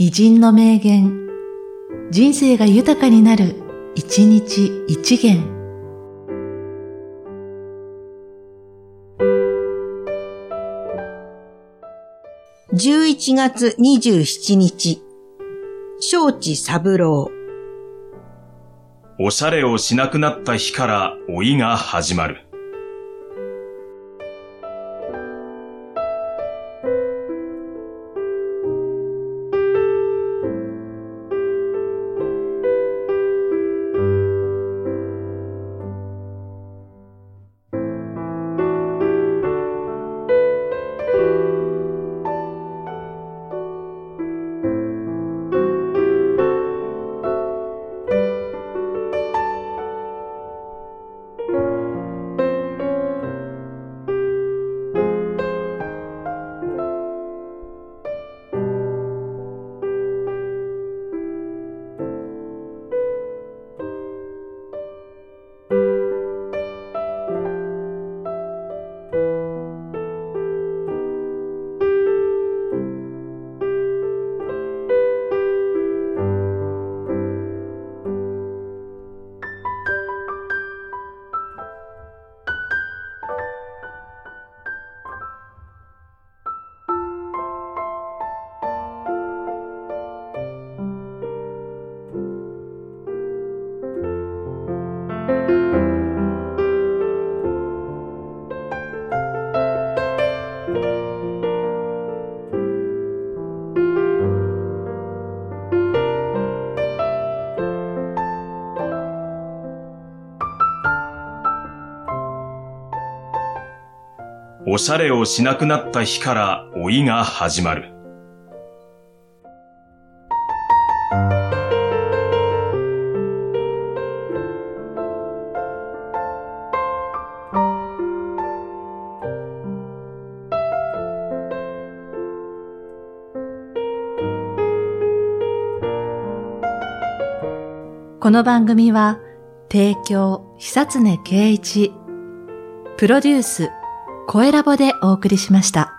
偉人の名言、人生が豊かになる、一日一元。11月27日、正地三郎。おしゃれをしなくなった日から老いが始まる。おしゃれをしなくなった日から老いが始まる。この番組は、提供、久常圭一、プロデュース、声ラボでお送りしました。